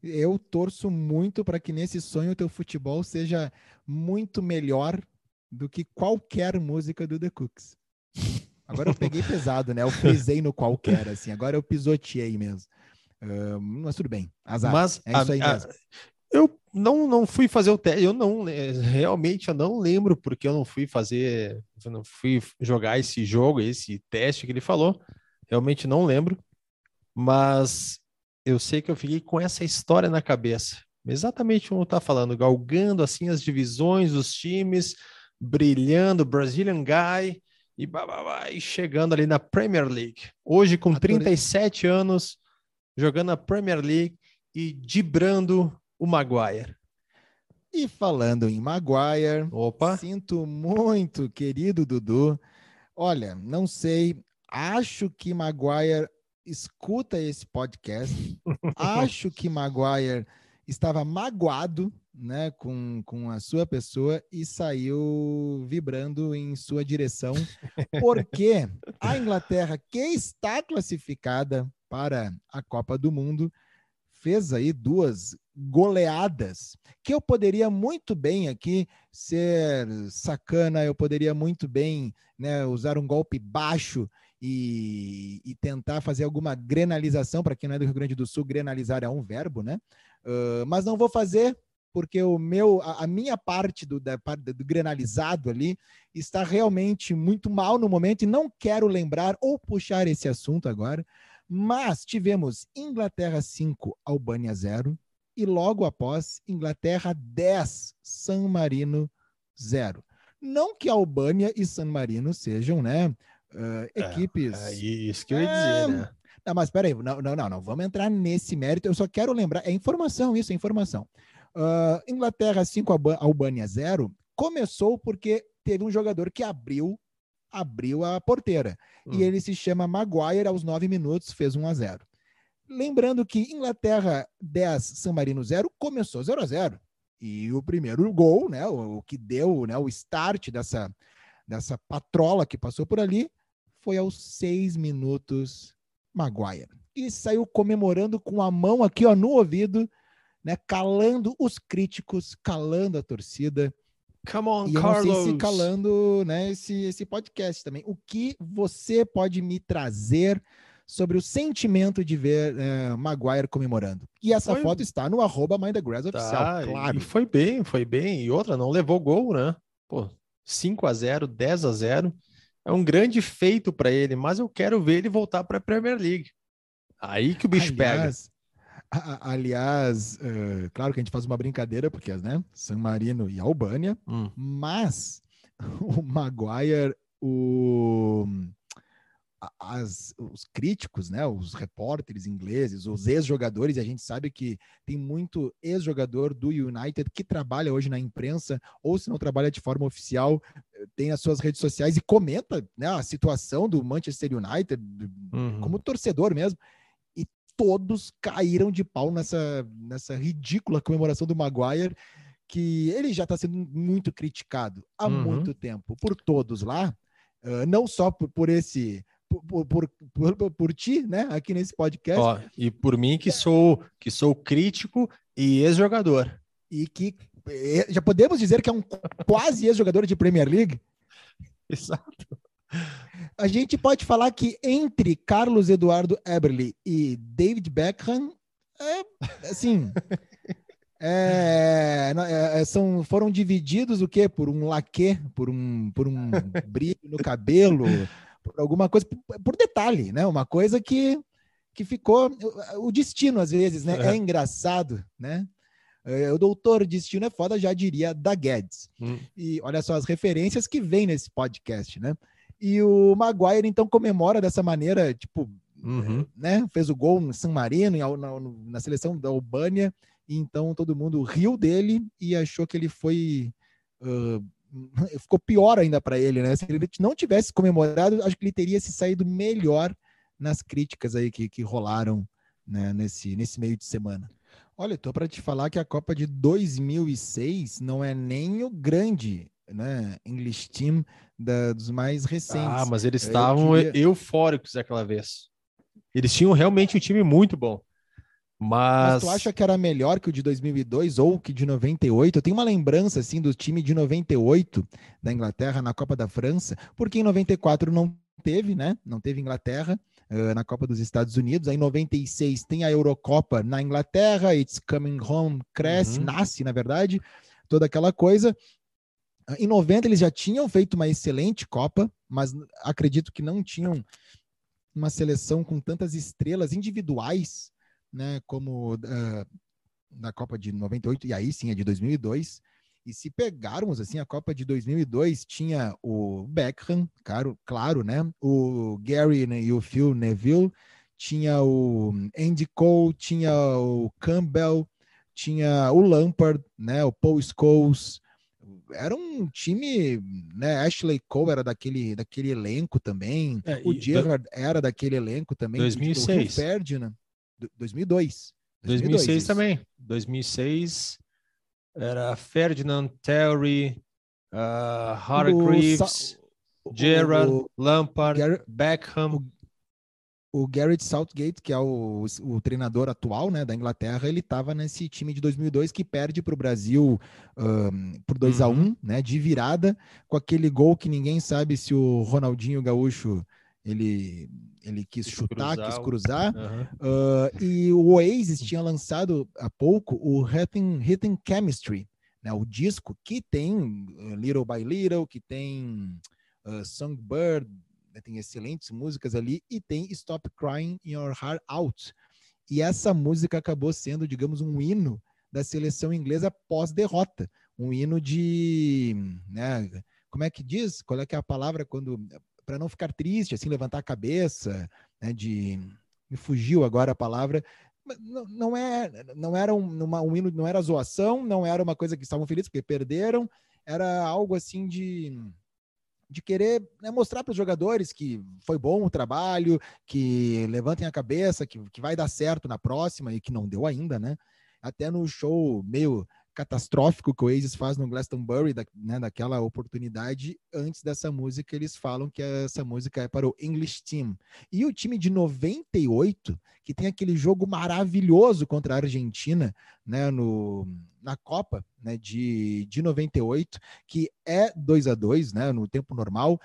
Eu torço muito para que nesse sonho o teu futebol seja muito melhor do que qualquer música do The Cooks. Agora eu peguei pesado, né? Eu pisei no qualquer, assim. Agora eu pisoteei mesmo. Uh, mas tudo bem. Azar. Mas é isso aí a, mesmo. eu não, não fui fazer o teste. Eu não realmente eu não lembro porque eu não fui fazer, eu não fui jogar esse jogo, esse teste que ele falou. Realmente não lembro. Mas eu sei que eu fiquei com essa história na cabeça. Exatamente como tá falando, galgando assim as divisões, os times, brilhando, Brazilian Guy, e, e chegando ali na Premier League. Hoje, com 37 anos, jogando na Premier League e dibrando o Maguire. E falando em Maguire, Opa. sinto muito, querido Dudu. Olha, não sei, acho que Maguire escuta esse podcast. acho que Maguire estava magoado né, com, com a sua pessoa e saiu vibrando em sua direção, porque a Inglaterra, que está classificada para a Copa do Mundo, fez aí duas goleadas que eu poderia muito bem aqui ser sacana, eu poderia muito bem né, usar um golpe baixo e, e tentar fazer alguma grenalização. Para quem não é do Rio Grande do Sul, grenalizar é um verbo, né? Uh, mas não vou fazer porque o meu, a, a minha parte do, da, do granalizado ali está realmente muito mal no momento e não quero lembrar ou puxar esse assunto agora. Mas tivemos Inglaterra 5, Albânia 0 e logo após Inglaterra 10, San Marino 0. Não que Albânia e San Marino sejam, né, uh, equipes. É, é, isso que eu ia dizer, né? Não, mas peraí, não, não, não, não, vamos entrar nesse mérito. Eu só quero lembrar, é informação, isso é informação. Uh, Inglaterra 5, Albânia 0, começou porque teve um jogador que abriu abriu a porteira. Hum. E ele se chama Maguire, aos nove minutos, fez 1 a 0 Lembrando que Inglaterra 10, San Marino 0, começou 0 a 0 E o primeiro gol, né, o, o que deu né, o start dessa, dessa patrola que passou por ali, foi aos seis minutos Maguire. E saiu comemorando com a mão aqui ó, no ouvido, né, calando os críticos, calando a torcida. Come on, e eu Carlos. não sei se calando né, esse, esse podcast também. O que você pode me trazer sobre o sentimento de ver uh, Maguire comemorando? E essa foi... foto está no arroba Grass oficial, tá, claro. E foi bem, foi bem. E outra, não levou gol, né? Pô, 5 a 0 10 a 0 É um grande feito para ele, mas eu quero ver ele voltar para a Premier League. Aí que o bicho aliás, pega. Aliás, uh, claro que a gente faz uma brincadeira, porque né, San Marino e Albânia, hum. mas o Maguire, o, as, os críticos, né, os repórteres ingleses, os ex-jogadores, e a gente sabe que tem muito ex-jogador do United que trabalha hoje na imprensa, ou se não trabalha de forma oficial, tem as suas redes sociais e comenta né, a situação do Manchester United uhum. como torcedor mesmo todos caíram de pau nessa, nessa ridícula comemoração do Maguire, que ele já está sendo muito criticado há uhum. muito tempo por todos lá, uh, não só por, por esse. Por, por, por, por, ti, né, aqui nesse podcast. Ó, e por mim, que sou, que sou crítico e ex-jogador. E que já podemos dizer que é um quase ex-jogador de Premier League? Exato. A gente pode falar que entre Carlos Eduardo Eberle e David Beckham, é, assim, é, é, são, foram divididos o quê? Por um laque, por um, por um brilho no cabelo, por alguma coisa, por, por, detalhe, né? Uma coisa que, que ficou o destino às vezes, né? É, é engraçado, né? É, o doutor destino é foda, já diria da Guedes. Hum. E olha só as referências que vem nesse podcast, né? E o Maguire, então, comemora dessa maneira, tipo, uhum. né? Fez o gol no San Marino, na, na seleção da Albânia, e então todo mundo riu dele e achou que ele foi. Uh, ficou pior ainda para ele, né? Se ele não tivesse comemorado, acho que ele teria se saído melhor nas críticas aí que, que rolaram né, nesse, nesse meio de semana. Olha, tô para te falar que a Copa de 2006 não é nem o grande né, English Team da, dos mais recentes. Ah, mas eles estavam queria... eufóricos aquela vez. Eles tinham realmente um time muito bom. Mas... mas... tu acha que era melhor que o de 2002 ou que de 98? Eu tenho uma lembrança assim do time de 98 da Inglaterra na Copa da França, porque em 94 não teve, né? Não teve Inglaterra uh, na Copa dos Estados Unidos. Aí em 96 tem a Eurocopa na Inglaterra, It's Coming Home cresce, uhum. nasce, na verdade, toda aquela coisa. Em 90 eles já tinham feito uma excelente Copa, mas acredito que não tinham uma seleção com tantas estrelas individuais, né, como uh, na Copa de 98 e aí sim a de 2002. E se pegarmos assim a Copa de 2002 tinha o Beckham, claro, claro, né? O Gary né, e o Phil Neville, tinha o Andy Cole, tinha o Campbell, tinha o Lampard, né? O Paul Scholes, era um time, né? Ashley Cole era daquele, daquele elenco também. É, o Gerrard do... era daquele elenco também. 2006. O Ferdinand, 2002. 2002. 2006 também. 2006 era Ferdinand, Terry, uh, Hargreaves, Gerrard, Lampard, Beckham o Garrett Southgate, que é o, o treinador atual né, da Inglaterra, ele estava nesse time de 2002 que perde para o Brasil um, por 2 uhum. a 1 um, né, de virada, com aquele gol que ninguém sabe se o Ronaldinho Gaúcho ele, ele quis, quis chutar, cruzar, quis cruzar. Uhum. Uh, e o Oasis tinha lançado há pouco o Hitting, Hitting Chemistry, né, o disco que tem uh, Little by Little, que tem uh, Songbird, né, tem excelentes músicas ali, e tem Stop Crying Your Heart Out. E essa música acabou sendo, digamos, um hino da seleção inglesa pós-derrota. Um hino de. Né, como é que diz? Qual é que é a palavra quando. Para não ficar triste, assim, levantar a cabeça, né, de. Me fugiu agora a palavra. Não, não, é, não era um, uma, um hino, não era zoação, não era uma coisa que estavam felizes porque perderam, era algo assim de de querer né, mostrar para os jogadores que foi bom o trabalho, que levantem a cabeça, que, que vai dar certo na próxima e que não deu ainda, né? Até no show meio catastrófico que o Oasis faz no Glastonbury, da, né, daquela oportunidade, antes dessa música, eles falam que essa música é para o English Team. E o time de 98, que tem aquele jogo maravilhoso contra a Argentina, né, no, na Copa né, de, de 98, que é 2 a 2 né, no tempo normal,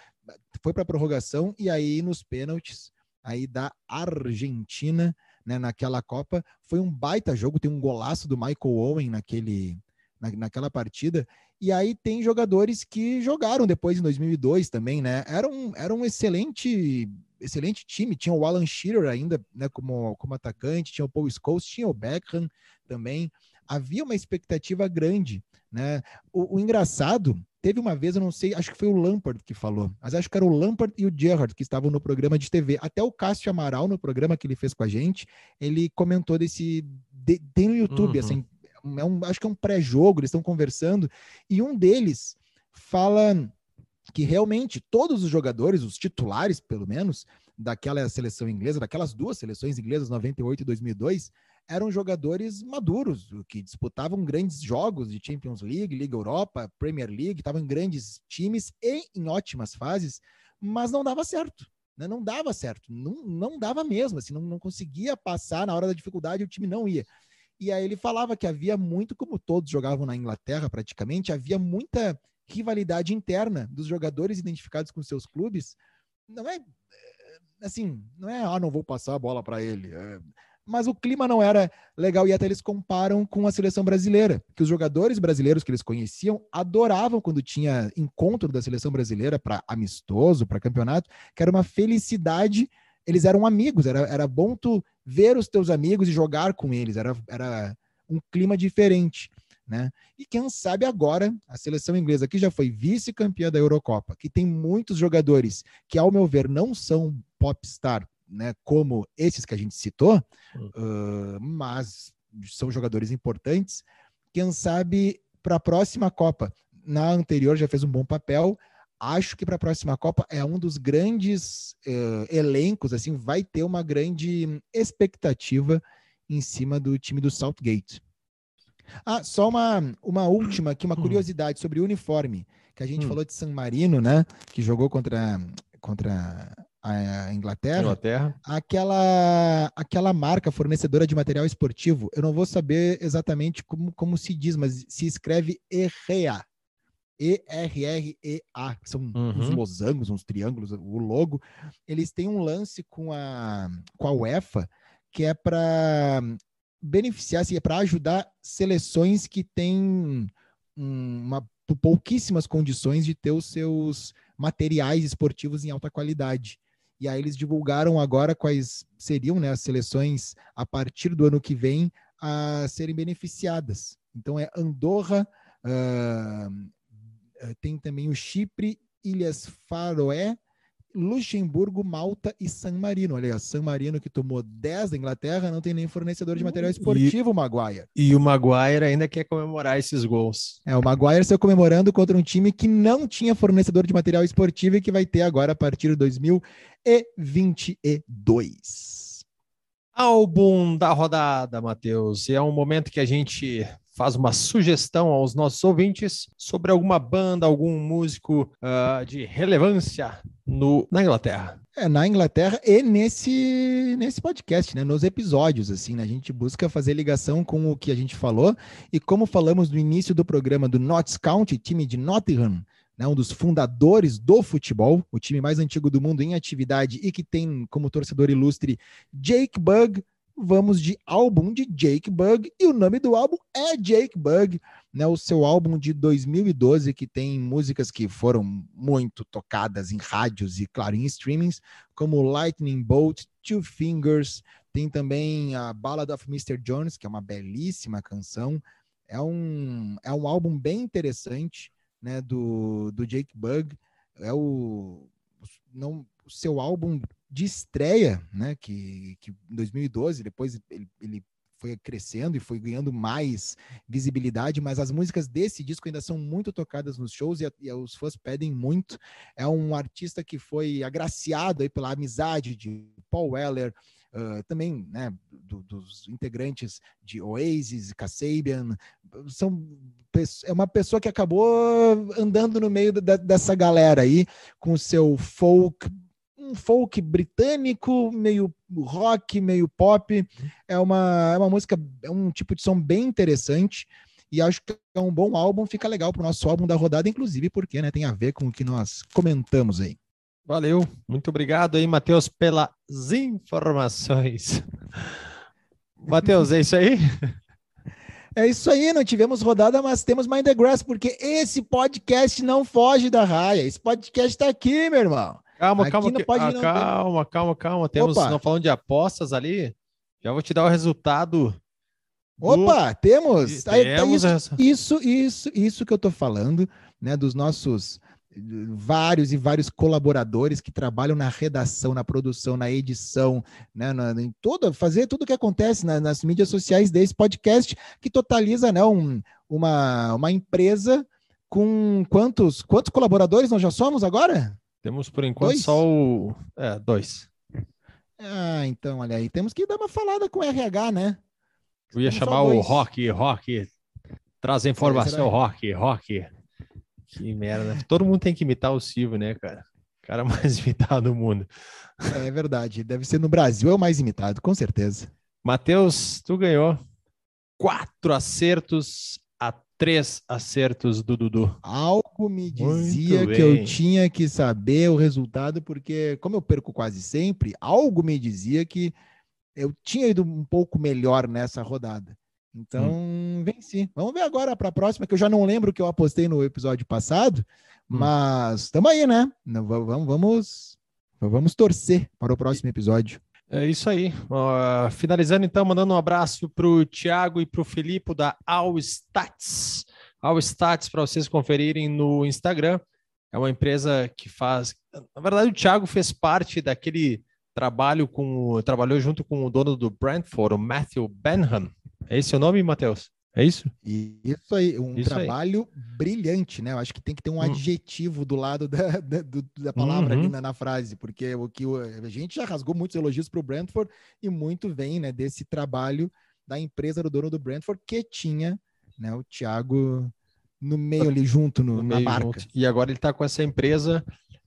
foi para prorrogação e aí nos pênaltis aí da Argentina né, naquela Copa. Foi um baita jogo, tem um golaço do Michael Owen naquele, na, naquela partida. E aí tem jogadores que jogaram depois em 2002 também, né? Era um, era um excelente excelente time. Tinha o Alan Shearer ainda né, como, como atacante, tinha o Paul Scholes, tinha o Beckham também. Havia uma expectativa grande, né? O, o engraçado Teve uma vez, eu não sei, acho que foi o Lampard que falou, mas acho que era o Lampard e o Gerrard que estavam no programa de TV. Até o Cássio Amaral, no programa que ele fez com a gente, ele comentou desse. De, tem no YouTube, uhum. assim, é um, acho que é um pré-jogo, eles estão conversando, e um deles fala que realmente todos os jogadores, os titulares pelo menos, daquela seleção inglesa, daquelas duas seleções inglesas, 98 e 2002, eram jogadores maduros, que disputavam grandes jogos de Champions League, Liga Europa, Premier League, estavam em grandes times e em ótimas fases, mas não dava certo. Né? Não dava certo, não, não dava mesmo, assim, não, não conseguia passar na hora da dificuldade, o time não ia. E aí ele falava que havia muito, como todos jogavam na Inglaterra praticamente, havia muita rivalidade interna dos jogadores identificados com seus clubes. Não é assim, não é, ah, não vou passar a bola para ele. É, mas o clima não era legal e até eles comparam com a seleção brasileira, que os jogadores brasileiros que eles conheciam adoravam quando tinha encontro da seleção brasileira para amistoso, para campeonato, que era uma felicidade. Eles eram amigos, era, era bom tu ver os teus amigos e jogar com eles, era, era um clima diferente. Né? E quem sabe agora a seleção inglesa, que já foi vice-campeã da Eurocopa, que tem muitos jogadores que, ao meu ver, não são popstar né, como esses que a gente citou, uh, mas são jogadores importantes. Quem sabe para a próxima Copa, na anterior já fez um bom papel. Acho que para a próxima Copa é um dos grandes uh, elencos, assim, vai ter uma grande expectativa em cima do time do Southgate. Ah, só uma, uma última aqui, uma hum. curiosidade sobre o uniforme, que a gente hum. falou de San Marino, né? Que jogou contra, contra a Inglaterra, Inglaterra, aquela aquela marca fornecedora de material esportivo, eu não vou saber exatamente como, como se diz, mas se escreve EREA. E-R-R-E-A, são uhum. uns losangos, uns triângulos, o logo. Eles têm um lance com a, com a UEFA que é para beneficiar, assim, é para ajudar seleções que têm uma, pouquíssimas condições de ter os seus materiais esportivos em alta qualidade. E aí eles divulgaram agora quais seriam né, as seleções a partir do ano que vem a serem beneficiadas. Então é Andorra, uh, tem também o Chipre, Ilhas Faroé, Luxemburgo, Malta e San Marino. Olha aí, San Marino que tomou 10 da Inglaterra, não tem nem fornecedor de material esportivo, e, o Maguire. E o Maguire ainda quer comemorar esses gols. É, o Maguire saiu comemorando contra um time que não tinha fornecedor de material esportivo e que vai ter agora a partir de 2022. Álbum da rodada, Matheus. É um momento que a gente faz uma sugestão aos nossos ouvintes sobre alguma banda, algum músico uh, de relevância no, na Inglaterra. É, na Inglaterra e nesse, nesse podcast, né? Nos episódios, assim, né? A gente busca fazer ligação com o que a gente falou. E como falamos no início do programa do Notts County, time de Nottingham, né, um dos fundadores do futebol, o time mais antigo do mundo em atividade e que tem como torcedor ilustre Jake Bug, vamos de álbum de Jake Bug, e o nome do álbum é Jake Bug, né, o seu álbum de 2012, que tem músicas que foram muito tocadas em rádios e, claro, em streamings, como Lightning Bolt, Two Fingers, tem também a Ballad of Mr. Jones, que é uma belíssima canção, é um, é um álbum bem interessante, né, do, do Jake Bug, é o, não, o seu álbum de estreia, né, que, que em 2012, depois ele, ele foi crescendo e foi ganhando mais visibilidade, mas as músicas desse disco ainda são muito tocadas nos shows e, e os fãs pedem muito. É um artista que foi agraciado aí pela amizade de Paul Weller, Uh, também né, do, dos integrantes de Oasis, Kasabian, são é uma pessoa que acabou andando no meio da, dessa galera aí com o seu folk um folk britânico, meio rock, meio pop. É uma, é uma música, é um tipo de som bem interessante. E acho que é um bom álbum, fica legal para o nosso álbum da rodada, inclusive porque né, tem a ver com o que nós comentamos aí. Valeu, muito obrigado aí, Matheus, pelas informações. Matheus, é isso aí? É isso aí, não tivemos rodada, mas temos Mind the Grass, porque esse podcast não foge da raia. Esse podcast está aqui, meu irmão. Calma, Aqui calma, que, ah, calma, calma, calma. Temos, Opa. não falando de apostas ali. Já vou te dar o resultado. Opa, do... temos. temos isso, isso, isso, isso que eu tô falando, né? Dos nossos vários e vários colaboradores que trabalham na redação, na produção, na edição, né, na, em toda, fazer tudo o que acontece na, nas mídias sociais desse podcast, que totaliza né, um, uma, uma empresa com quantos, quantos colaboradores nós já somos agora? Temos por enquanto dois? só o. É, dois. Ah, então, olha aí. Temos que dar uma falada com o RH, né? Eu ia Temos chamar o Rock, Rock. Traz a informação, Rock, Rock. Que merda. Todo mundo tem que imitar o Silvio, né, cara? O cara mais imitado do mundo. É verdade. Deve ser no Brasil é o mais imitado, com certeza. Matheus, tu ganhou quatro acertos três acertos do Dudu. Algo me dizia que eu tinha que saber o resultado, porque, como eu perco quase sempre, algo me dizia que eu tinha ido um pouco melhor nessa rodada. Então, hum. venci. Vamos ver agora para a próxima, que eu já não lembro o que eu apostei no episódio passado, hum. mas estamos aí, né? Vamos, vamos, vamos torcer para o próximo episódio. É isso aí. Uh, finalizando, então, mandando um abraço para o Thiago e para o Felipe da All Stats. All Stats, para vocês conferirem no Instagram. É uma empresa que faz. Na verdade, o Thiago fez parte daquele trabalho com. Trabalhou junto com o dono do Brentford, o Matthew Benham. É esse o nome, Matheus? É isso? Isso aí, um isso trabalho aí. brilhante, né? Eu acho que tem que ter um hum. adjetivo do lado da, da, da palavra uhum. ali na, na, frase, porque o que a gente já rasgou muitos elogios para o Brentford e muito vem, né, desse trabalho da empresa do dono do Brentford que tinha, né, o Thiago no meio ali junto no, no na marca. Junto. E agora ele está com essa empresa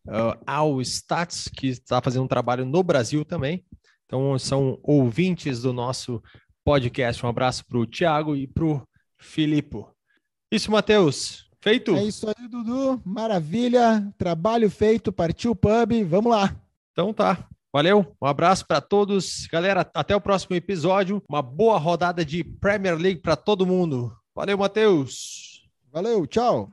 uh, Stats que está fazendo um trabalho no Brasil também. Então são ouvintes do nosso podcast. Um abraço para o Thiago e para o Filipe. Isso, Matheus. Feito? É isso aí, Dudu. Maravilha. Trabalho feito. Partiu o pub. Vamos lá. Então tá. Valeu, um abraço para todos. Galera, até o próximo episódio. Uma boa rodada de Premier League para todo mundo. Valeu, Matheus. Valeu, tchau.